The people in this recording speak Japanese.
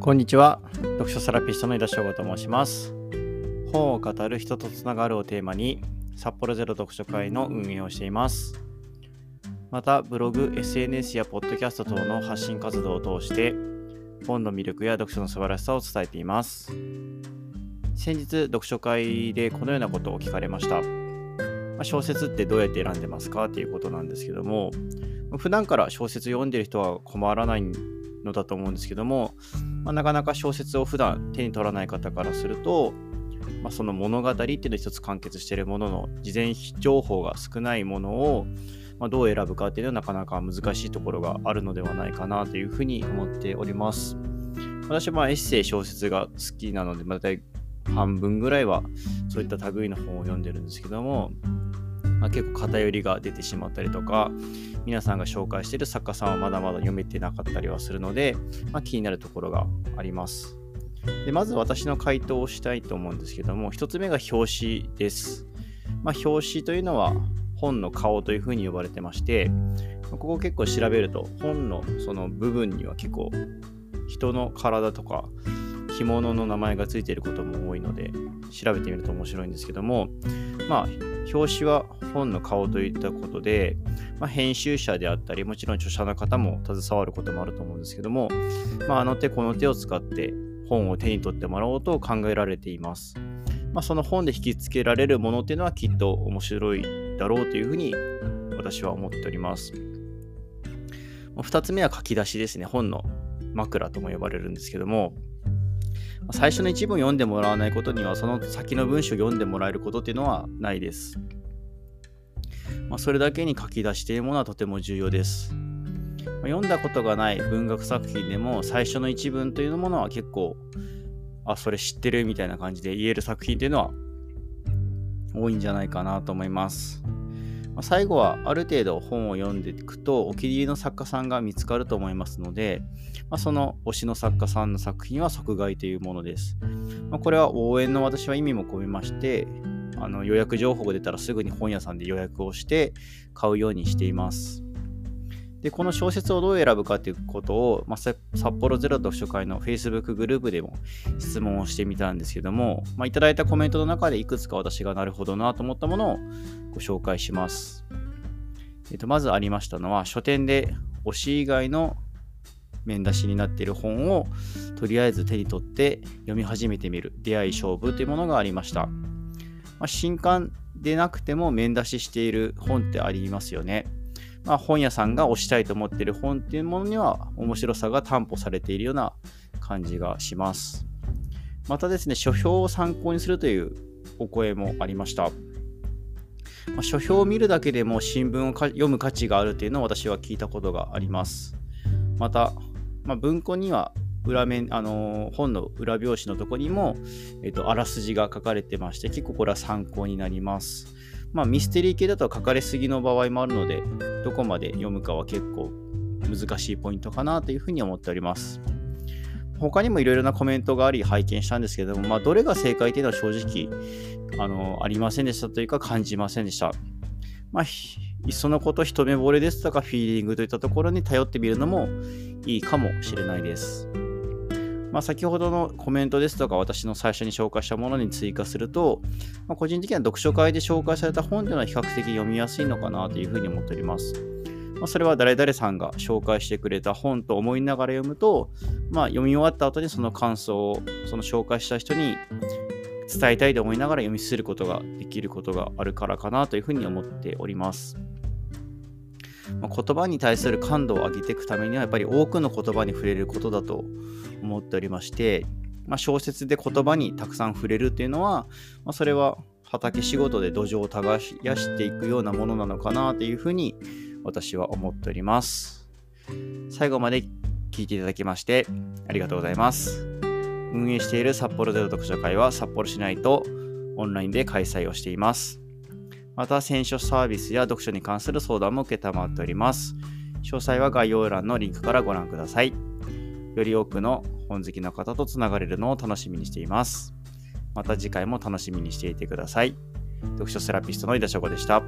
こんにちは。読書セラピストの井田翔吾と申します。本を語る人とつながるをテーマに札幌ゼロ読書会の運営をしています。またブログ SNS やポッドキャスト等の発信活動を通して本の魅力や読書の素晴らしさを伝えています。先日読書会でこのようなことを聞かれました。小説ってどうやって選んでますか？っていうことなんですけども普段から小説読んでる人は困らないのだと思うんですけども、まあ、なかなか小説を普段手に取らない方からすると、まあ、その物語っていうのを一つ完結しているものの事前情報が少ないものを、まあ、どう選ぶかっていうのはなかなか難しいところがあるのではないかなというふうに思っております。私はまあエッセイ小説が好きなので、まあ、大体半分ぐらいはそういった類の本を読んでるんですけども、まあ、結構偏りが出てしまったりとか皆さんが紹介している作家さんはまだまだ読めてなかったりはするので、まあ、気になるところがあります。でまず私の回答をしたいと思うんですけども1つ目が表紙です。まあ、表紙というのは本の顔というふうに呼ばれてましてここ結構調べると本のその部分には結構人の体とか着物の名前がついていることも多いので調べてみると面白いんですけどもまあ表紙は本の顔といったことで、まあ、編集者であったりもちろん著者の方も携わることもあると思うんですけども、まあ、あの手この手を使って本を手に取ってもらおうと考えられています。まあ、その本で引きつけられるものっていうのはきっと面白いだろうというふうに私は思っております。2つ目は書き出しですね。本の枕とも呼ばれるんですけども、最初の一文読んでもらわないことには、その先の文章を読んでもらえることっていうのはないです。まあ、それだけに書き出しているものはとても重要です。まあ、読んだことがない文学作品でも最初の一文というものは結構、あ、それ知ってるみたいな感じで言える作品というのは多いんじゃないかなと思います。まあ、最後はある程度本を読んでいくとお気に入りの作家さんが見つかると思いますので、まあ、その推しの作家さんの作品は即買いというものです。まあ、これは応援の私は意味も込めましてあの予約情報が出たらすぐに本屋さんで予約をして買うようにしています。で、この小説をどう選ぶかということを、まあ、札幌ゼロ読書会の Facebook グループでも質問をしてみたんですけども、まあ、いただいたコメントの中でいくつか私がなるほどなと思ったものをご紹介します。えっと、まずありましたのは、書店で推し以外の面出しになっている本をとりあえず手に取って読み始めてみる出会い勝負というものがありました。まあ、新刊でなくても面出ししている本ってありますよね。まあ、本屋さんが推したいと思っている本っていうものには面白さが担保されているような感じがします。またですね、書評を参考にするというお声もありました。まあ、書評を見るだけでも新聞を読む価値があるというのを私は聞いたことがあります。また、まあ、文庫には裏面、あのー、本の裏表紙のとこにも、えっ、と、あらすじが書かれてまして、結構これは参考になります。まあ、ミステリー系だと書かれすぎの場合もあるので、どこまで読むかは結構難しいポイントかなというふうに思っております。他にもいろいろなコメントがあり拝見したんですけども、まあ、どれが正解というのは正直あのありませんでしたというか感じませんでした。まあ、いっそのこと一目惚れですとかフィーリングといったところに頼ってみるのもいいかもしれないです。まあ、先ほどのコメントですとか私の最初に紹介したものに追加すると、まあ、個人的には読書会で紹介された本というのは比較的読みやすいのかなというふうに思っております。まあ、それは誰々さんが紹介してくれた本と思いながら読むと、まあ、読み終わった後にその感想をその紹介した人に伝えたいと思いながら読み進ることができることがあるからかなというふうに思っております。まあ、言葉に対する感度を上げていくためにはやっぱり多くの言葉に触れることだと思っておりまして、まあ、小説で言葉にたくさん触れるっていうのは、まあ、それは畑仕事で土壌を耕していくようなものなのかなというふうに私は思っております。最後まで聞いていただきましてありがとうございます。運営している札幌ゼロ読書会は札幌市内とオンラインで開催をしています。また、選書サービスや読書に関する相談も承っております。詳細は概要欄のリンクからご覧ください。より多くの本好きの方とつながれるのを楽しみにしています。また次回も楽しみにしていてください。読書セラピストの井田翔子でした。